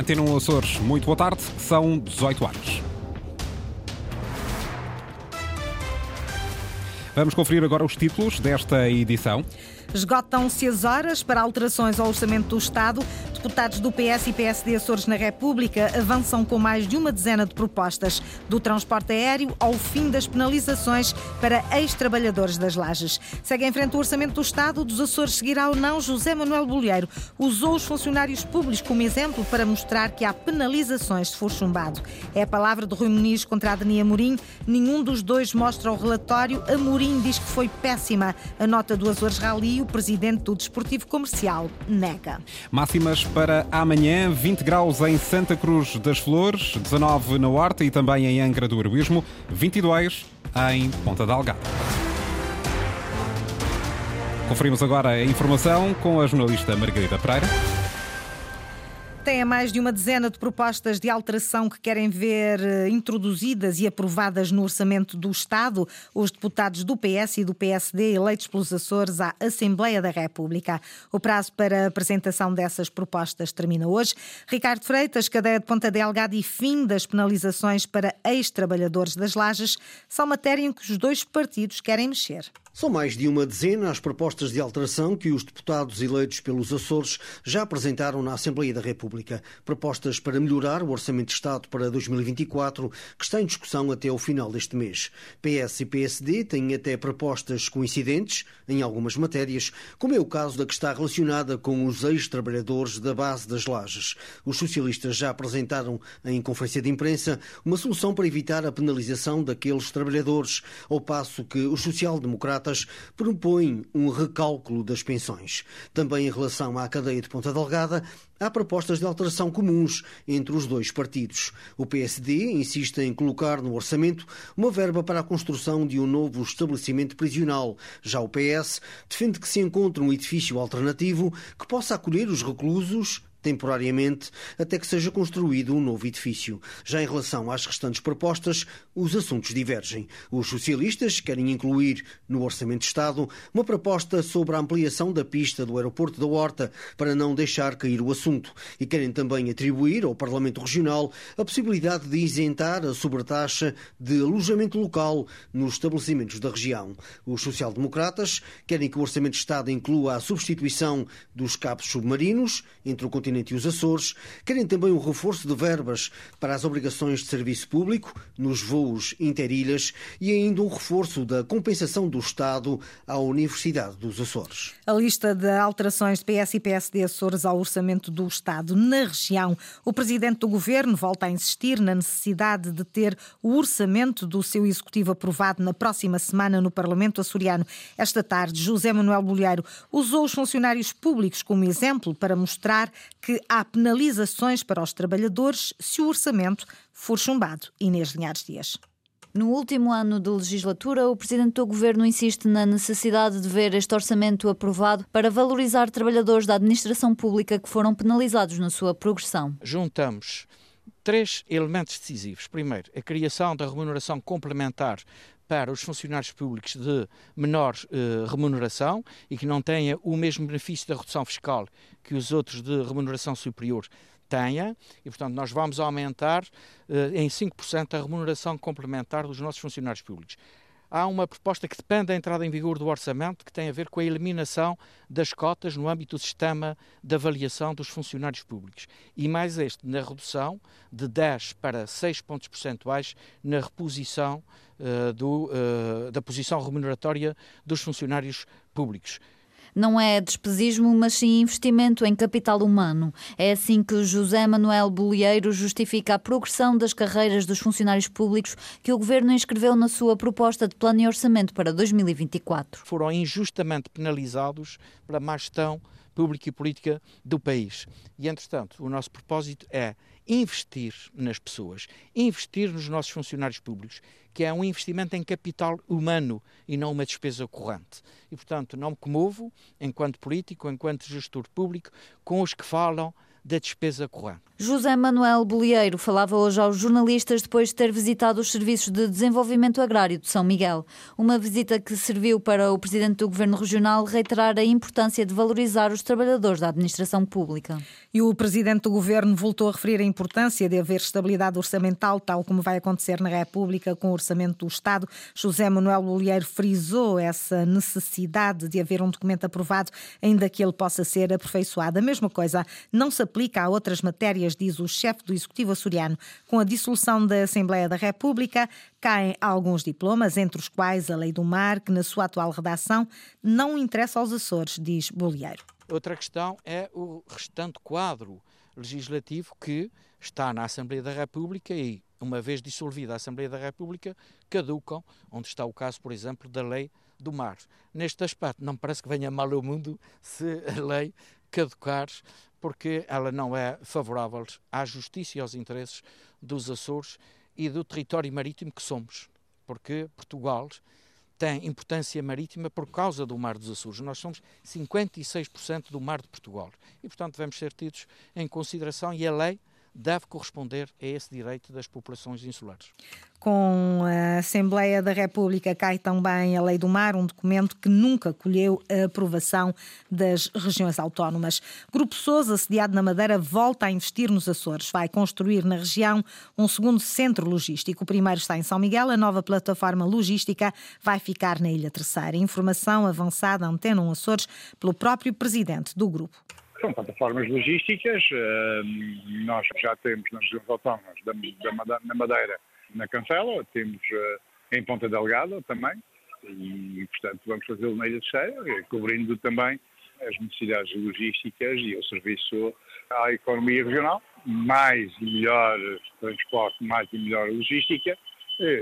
Antena 1 Açores, muito boa tarde, são 18 horas. Vamos conferir agora os títulos desta edição. Esgotam-se as horas para alterações ao orçamento do Estado. Deputados do PS e PSD Açores na República avançam com mais de uma dezena de propostas, do transporte aéreo ao fim das penalizações para ex-trabalhadores das lajes. Segue em frente o orçamento do Estado, dos Açores seguirá ou não José Manuel Bolheiro. Usou os funcionários públicos como exemplo para mostrar que há penalizações se for chumbado. É a palavra de Rui Muniz contra a Dani Amorim. Nenhum dos dois mostra o relatório. Amorim diz que foi péssima a nota do Açores Rally o presidente do Desportivo Comercial nega. Máximas para amanhã: 20 graus em Santa Cruz das Flores, 19 na Horta e também em Angra do Heroísmo, 22 em Ponta da Algada. Conferimos agora a informação com a jornalista Margarida Pereira. Tem mais de uma dezena de propostas de alteração que querem ver eh, introduzidas e aprovadas no orçamento do Estado os deputados do PS e do PSD eleitos pelos Açores à Assembleia da República. O prazo para a apresentação dessas propostas termina hoje. Ricardo Freitas, cadeia de Ponta Delgada e fim das penalizações para ex-trabalhadores das lajes são matéria em que os dois partidos querem mexer. São mais de uma dezena as propostas de alteração que os deputados eleitos pelos Açores já apresentaram na Assembleia da República. Propostas para melhorar o Orçamento de Estado para 2024, que está em discussão até o final deste mês. PS e PSD têm até propostas coincidentes em algumas matérias, como é o caso da que está relacionada com os ex-trabalhadores da base das lajes. Os socialistas já apresentaram em conferência de imprensa uma solução para evitar a penalização daqueles trabalhadores, ao passo que os social-democratas democratas propõem um recálculo das pensões. Também em relação à cadeia de Ponta Delgada, há propostas de alteração comuns entre os dois partidos. O PSD insiste em colocar no orçamento uma verba para a construção de um novo estabelecimento prisional. Já o PS defende que se encontre um edifício alternativo que possa acolher os reclusos temporariamente, até que seja construído um novo edifício. Já em relação às restantes propostas, os assuntos divergem. Os socialistas querem incluir no Orçamento de Estado uma proposta sobre a ampliação da pista do aeroporto da Horta para não deixar cair o assunto e querem também atribuir ao Parlamento Regional a possibilidade de isentar a sobretaxa de alojamento local nos estabelecimentos da região. Os social-democratas querem que o Orçamento de Estado inclua a substituição dos cabos submarinos entre o continente continente e os Açores, querem também um reforço de verbas para as obrigações de serviço público nos voos interilhas e ainda um reforço da compensação do Estado à Universidade dos Açores. A lista de alterações de PS e PSD Açores ao orçamento do Estado na região. O presidente do governo volta a insistir na necessidade de ter o orçamento do seu executivo aprovado na próxima semana no Parlamento açoriano. Esta tarde, José Manuel Bolheiro usou os funcionários públicos como exemplo para mostrar que há penalizações para os trabalhadores se o orçamento for chumbado. Inês Linhares Dias. No último ano de legislatura, o Presidente do Governo insiste na necessidade de ver este orçamento aprovado para valorizar trabalhadores da administração pública que foram penalizados na sua progressão. Juntamos três elementos decisivos. Primeiro, a criação da remuneração complementar para os funcionários públicos de menor eh, remuneração e que não tenha o mesmo benefício da redução fiscal que os outros de remuneração superior tenha, e portanto nós vamos aumentar eh, em 5% a remuneração complementar dos nossos funcionários públicos há uma proposta que depende da entrada em vigor do orçamento, que tem a ver com a eliminação das cotas no âmbito do sistema de avaliação dos funcionários públicos. E mais este, na redução de 10 para 6 pontos percentuais na reposição do, uh, da posição remuneratória dos funcionários públicos. Não é despesismo, mas sim investimento em capital humano. É assim que José Manuel Bolieiro justifica a progressão das carreiras dos funcionários públicos que o Governo inscreveu na sua proposta de plano e orçamento para 2024. Foram injustamente penalizados para má gestão pública e política do país. E, entretanto, o nosso propósito é investir nas pessoas, investir nos nossos funcionários públicos, que é um investimento em capital humano e não uma despesa corrente. E, portanto, não me comovo, enquanto político, enquanto gestor público, com os que falam da despesa corrente. José Manuel Bolieiro falava hoje aos jornalistas depois de ter visitado os serviços de desenvolvimento agrário de São Miguel. Uma visita que serviu para o presidente do Governo Regional reiterar a importância de valorizar os trabalhadores da administração pública. E o presidente do Governo voltou a referir a importância de haver estabilidade orçamental, tal como vai acontecer na República com o orçamento do Estado. José Manuel Bolieiro frisou essa necessidade de haver um documento aprovado, ainda que ele possa ser aperfeiçoado. A mesma coisa não se aplica a outras matérias diz o chefe do Executivo açoriano. Com a dissolução da Assembleia da República, caem alguns diplomas, entre os quais a Lei do Mar, que na sua atual redação não interessa aos Açores, diz Bolieiro. Outra questão é o restante quadro legislativo que está na Assembleia da República e, uma vez dissolvida a Assembleia da República, caducam, onde está o caso, por exemplo, da Lei do Mar. Neste aspecto, não parece que venha mal ao mundo se a lei caducar porque ela não é favorável à justiça e aos interesses dos Açores e do território marítimo que somos, porque Portugal tem importância marítima por causa do Mar dos Açores. Nós somos 56% do Mar de Portugal e, portanto, devemos ser tidos em consideração e a lei deve corresponder a esse direito das populações insulares. Com a Assembleia da República cai também a Lei do Mar, um documento que nunca colheu a aprovação das regiões autónomas. Grupo Sousa, sediado na Madeira, volta a investir nos Açores. Vai construir na região um segundo centro logístico. O primeiro está em São Miguel, a nova plataforma logística vai ficar na Ilha Terceira. Informação avançada Antena 1 Açores pelo próprio presidente do grupo. São plataformas logísticas. Nós já temos nas regiões autónomas da Madeira, na Cancela, temos em Ponta Delgada também, e portanto vamos fazê-lo na Ilha de Cheia, cobrindo também as necessidades logísticas e o serviço à economia regional. Mais e melhor transporte, mais e melhor logística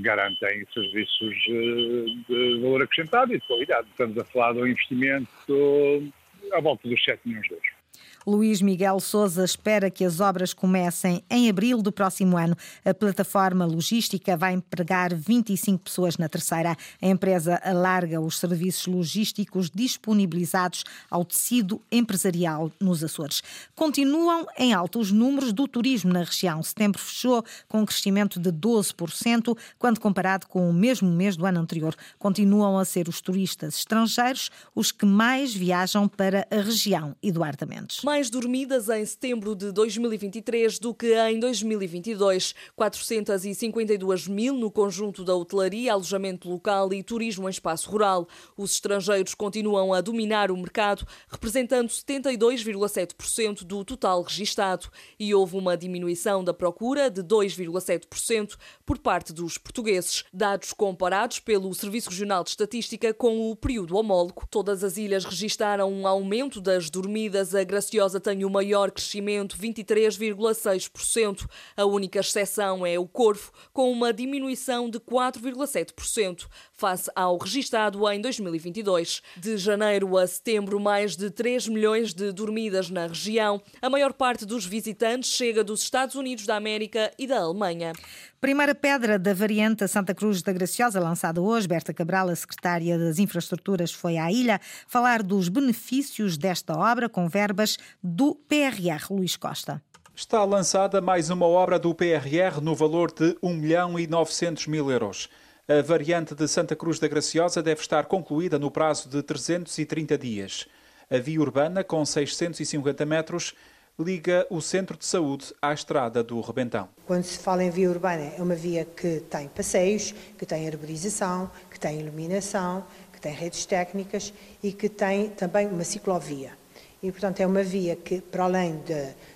garantem serviços de valor acrescentado e de qualidade. Estamos a falar de um investimento à volta dos 7 milhões de euros. Luís Miguel Souza espera que as obras comecem em abril do próximo ano. A plataforma logística vai empregar 25 pessoas na terceira. A empresa alarga os serviços logísticos disponibilizados ao tecido empresarial nos Açores. Continuam em alta os números do turismo na região. Setembro fechou com um crescimento de 12%, quando comparado com o mesmo mês do ano anterior. Continuam a ser os turistas estrangeiros os que mais viajam para a região. Eduardo Mendes mais dormidas em setembro de 2023 do que em 2022. 452 mil no conjunto da hotelaria, alojamento local e turismo em espaço rural. Os estrangeiros continuam a dominar o mercado, representando 72,7% do total registado. E houve uma diminuição da procura de 2,7% por parte dos portugueses. Dados comparados pelo Serviço Regional de Estatística com o período homólogo. Todas as ilhas registaram um aumento das dormidas a graciosa Graciosa tem o maior crescimento, 23,6%. A única exceção é o Corvo, com uma diminuição de 4,7%, face ao registado em 2022. De janeiro a setembro, mais de 3 milhões de dormidas na região. A maior parte dos visitantes chega dos Estados Unidos da América e da Alemanha. Primeira pedra da variante Santa Cruz da Graciosa, lançada hoje. Berta Cabral, a secretária das Infraestruturas, foi à ilha falar dos benefícios desta obra com verbas do PRR Luís Costa. Está lançada mais uma obra do PRR no valor de 1 milhão e 900 mil euros. A variante de Santa Cruz da Graciosa deve estar concluída no prazo de 330 dias. A via urbana, com 650 metros, liga o centro de saúde à estrada do Rebentão. Quando se fala em via urbana, é uma via que tem passeios, que tem arborização, que tem iluminação, que tem redes técnicas e que tem também uma ciclovia. E, portanto, é uma via que, para além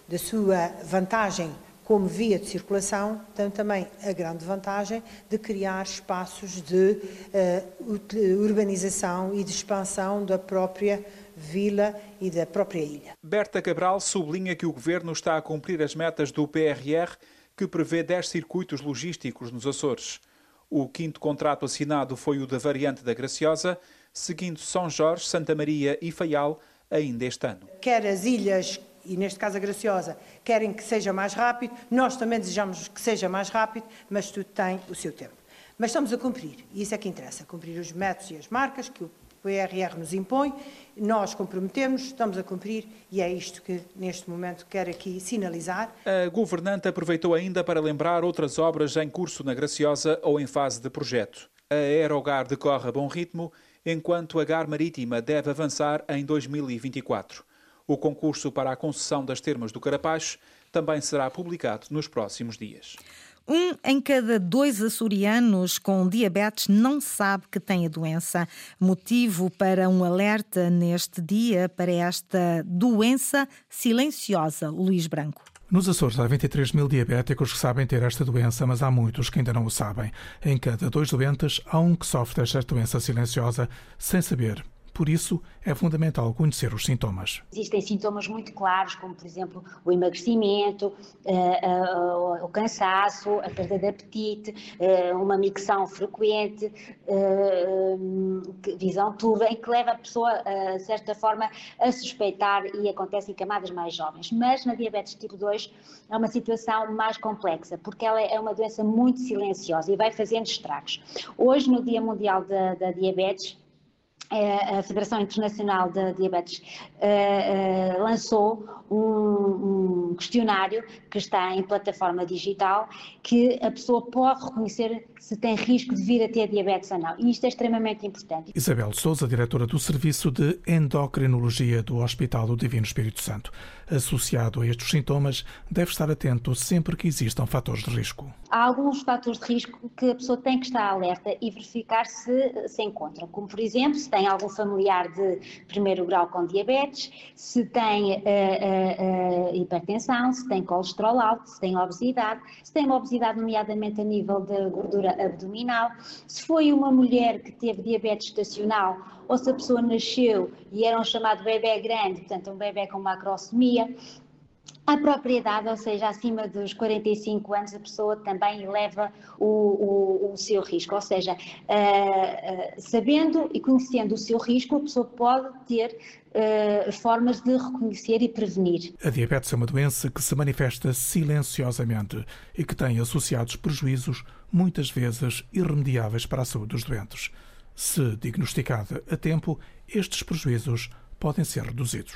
da sua vantagem como via de circulação, tem também a grande vantagem de criar espaços de uh, urbanização e de expansão da própria vila e da própria ilha. Berta Cabral sublinha que o governo está a cumprir as metas do PRR, que prevê 10 circuitos logísticos nos Açores. O quinto contrato assinado foi o da variante da Graciosa, seguindo São Jorge, Santa Maria e Faial ainda este ano. Quer as ilhas, e neste caso a Graciosa, querem que seja mais rápido, nós também desejamos que seja mais rápido, mas tudo tem o seu tempo. Mas estamos a cumprir, e isso é que interessa, cumprir os métodos e as marcas que o o IRR nos impõe, nós comprometemos, estamos a cumprir e é isto que neste momento quero aqui sinalizar. A governante aproveitou ainda para lembrar outras obras em curso na Graciosa ou em fase de projeto. A Aerogar decorre a bom ritmo, enquanto a Gar Marítima deve avançar em 2024. O concurso para a concessão das termas do Carapaz também será publicado nos próximos dias. Um em cada dois açorianos com diabetes não sabe que tem a doença. Motivo para um alerta neste dia para esta doença silenciosa, Luís Branco. Nos Açores há 23 mil diabéticos que sabem ter esta doença, mas há muitos que ainda não o sabem. Em cada dois doentes, há um que sofre desta doença silenciosa sem saber por isso, é fundamental conhecer os sintomas. Existem sintomas muito claros, como, por exemplo, o emagrecimento, eh, eh, o cansaço, a perda de apetite, eh, uma micção frequente, visão turva, em que leva a pessoa, de certa forma, a suspeitar e acontece em camadas mais jovens. Mas na diabetes tipo 2 é uma situação mais complexa, porque ela é uma doença muito silenciosa e vai fazendo estragos. Hoje, no Dia Mundial da, da Diabetes, a Federação Internacional de Diabetes uh, uh, lançou um, um, questionário que está em plataforma digital que a pessoa pode reconhecer se tem risco de vir a ter diabetes ou não. E isto é extremamente importante. Isabel Souza, diretora do Serviço de Endocrinologia do Hospital do Divino Espírito Santo. Associado a estes sintomas, deve estar atento sempre que existam fatores de risco. Há alguns fatores de risco que a pessoa tem que estar alerta e verificar se se encontram, como por exemplo, se tem algum familiar de primeiro grau com diabetes, se tem uh, uh, hipertensão, se tem colesterol alto, se tem obesidade, se tem obesidade nomeadamente a nível de gordura abdominal, se foi uma mulher que teve diabetes estacional ou se a pessoa nasceu e era um chamado bebê grande, portanto um bebê com macrosomia, a propriedade, ou seja, acima dos 45 anos, a pessoa também leva o, o, o seu risco. Ou seja, uh, uh, sabendo e conhecendo o seu risco, a pessoa pode ter uh, formas de reconhecer e prevenir. A diabetes é uma doença que se manifesta silenciosamente e que tem associados prejuízos, muitas vezes irremediáveis para a saúde dos doentes. Se diagnosticada a tempo, estes prejuízos podem ser reduzidos.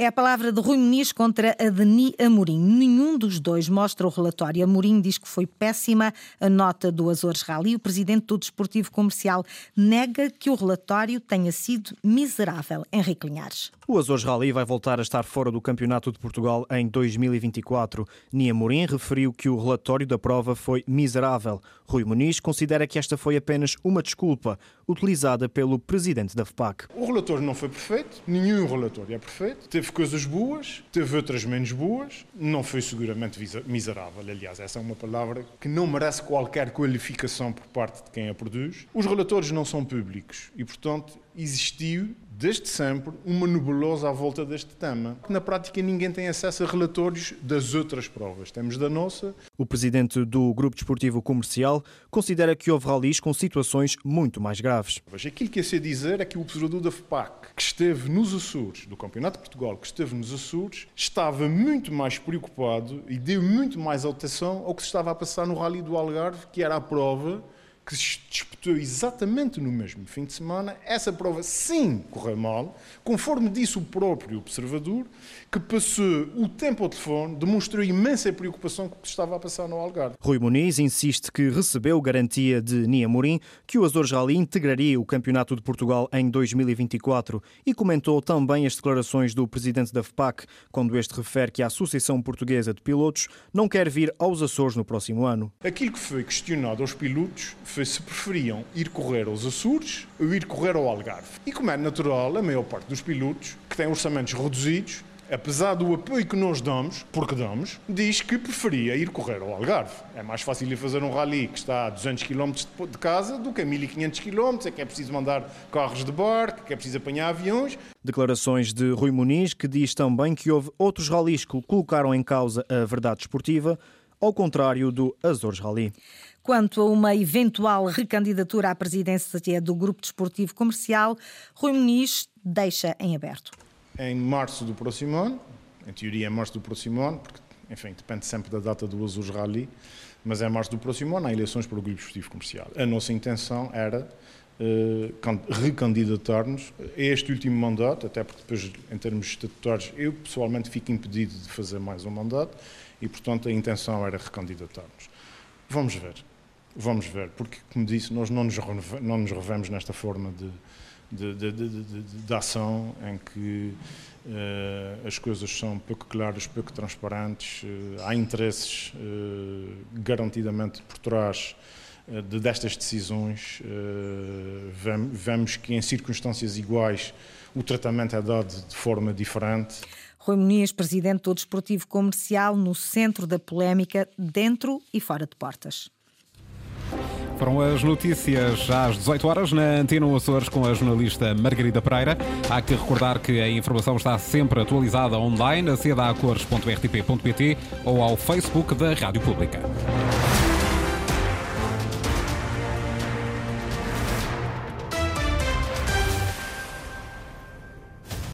É a palavra de Rui Muniz contra a Deni Amorim. Nenhum dos dois mostra o relatório. Amorim diz que foi péssima a nota do Azores Rally. O presidente do Desportivo Comercial nega que o relatório tenha sido miserável. Henrique Linhares. O Azores Rally vai voltar a estar fora do Campeonato de Portugal em 2024. Nia Amorim referiu que o relatório da prova foi miserável. Rui Muniz considera que esta foi apenas uma desculpa utilizada pelo presidente da FPAC. O relatório não foi perfeito, nenhum relatório é perfeito. Teve coisas boas, teve outras menos boas, não foi seguramente miserável. Aliás, essa é uma palavra que não merece qualquer qualificação por parte de quem a produz. Os relatórios não são públicos e, portanto, existiu desde sempre, uma nebulosa à volta deste tema. Na prática, ninguém tem acesso a relatórios das outras provas. Temos da nossa. O presidente do Grupo Desportivo Comercial considera que houve ralis com situações muito mais graves. Aquilo que eu sei dizer é que o observador da FPAC, que esteve nos Açores, do Campeonato de Portugal, que esteve nos Açores, estava muito mais preocupado e deu muito mais atenção ao que se estava a passar no Rally do Algarve, que era a prova que se disputou exatamente no mesmo fim de semana, essa prova sim correu mal, conforme disse o próprio observador, que passou o tempo ao telefone, demonstrou imensa preocupação com o que estava a passar no Algarve. Rui Muniz insiste que recebeu garantia de Nia Morim que o Azores Rally integraria o Campeonato de Portugal em 2024 e comentou também as declarações do presidente da FPAC, quando este refere que a Associação Portuguesa de Pilotos não quer vir aos Açores no próximo ano. Aquilo que foi questionado aos pilotos foi se preferiam ir correr aos Açores ou ir correr ao Algarve. E como é natural, a maior parte dos pilotos, que têm orçamentos reduzidos, apesar do apoio que nós damos, porque damos, diz que preferia ir correr ao Algarve. É mais fácil ir fazer um rally que está a 200 km de casa do que a 1500 km, é que é preciso mandar carros de barco, que é preciso apanhar aviões. Declarações de Rui Muniz, que diz também que houve outros rallies que colocaram em causa a verdade esportiva, ao contrário do Azores Rally. Quanto a uma eventual recandidatura à presidência do Grupo Desportivo Comercial, Rui Muniz deixa em aberto. Em março do próximo ano, em teoria em março do próximo ano, porque enfim, depende sempre da data do Azul Rally, mas é março do próximo ano, há eleições para o Grupo Esportivo Comercial. A nossa intenção era uh, recandidatar-nos a este último mandato, até porque depois, em termos estatutários, eu pessoalmente fico impedido de fazer mais um mandato e, portanto, a intenção era recandidatar-nos. Vamos ver, vamos ver, porque, como disse, nós não nos, não nos revemos nesta forma de, de, de, de, de, de ação em que uh, as coisas são pouco claras, pouco transparentes, uh, há interesses uh, garantidamente por trás de, destas decisões. Vemos que em circunstâncias iguais o tratamento é dado de forma diferente. Rui Muniz, presidente do Desportivo Comercial, no centro da polémica, dentro e fora de portas. Foram as notícias às 18 horas na Antena Açores com a jornalista Margarida Pereira. Há que recordar que a informação está sempre atualizada online, aceda a cores.rtp.pt ou ao Facebook da Rádio Pública.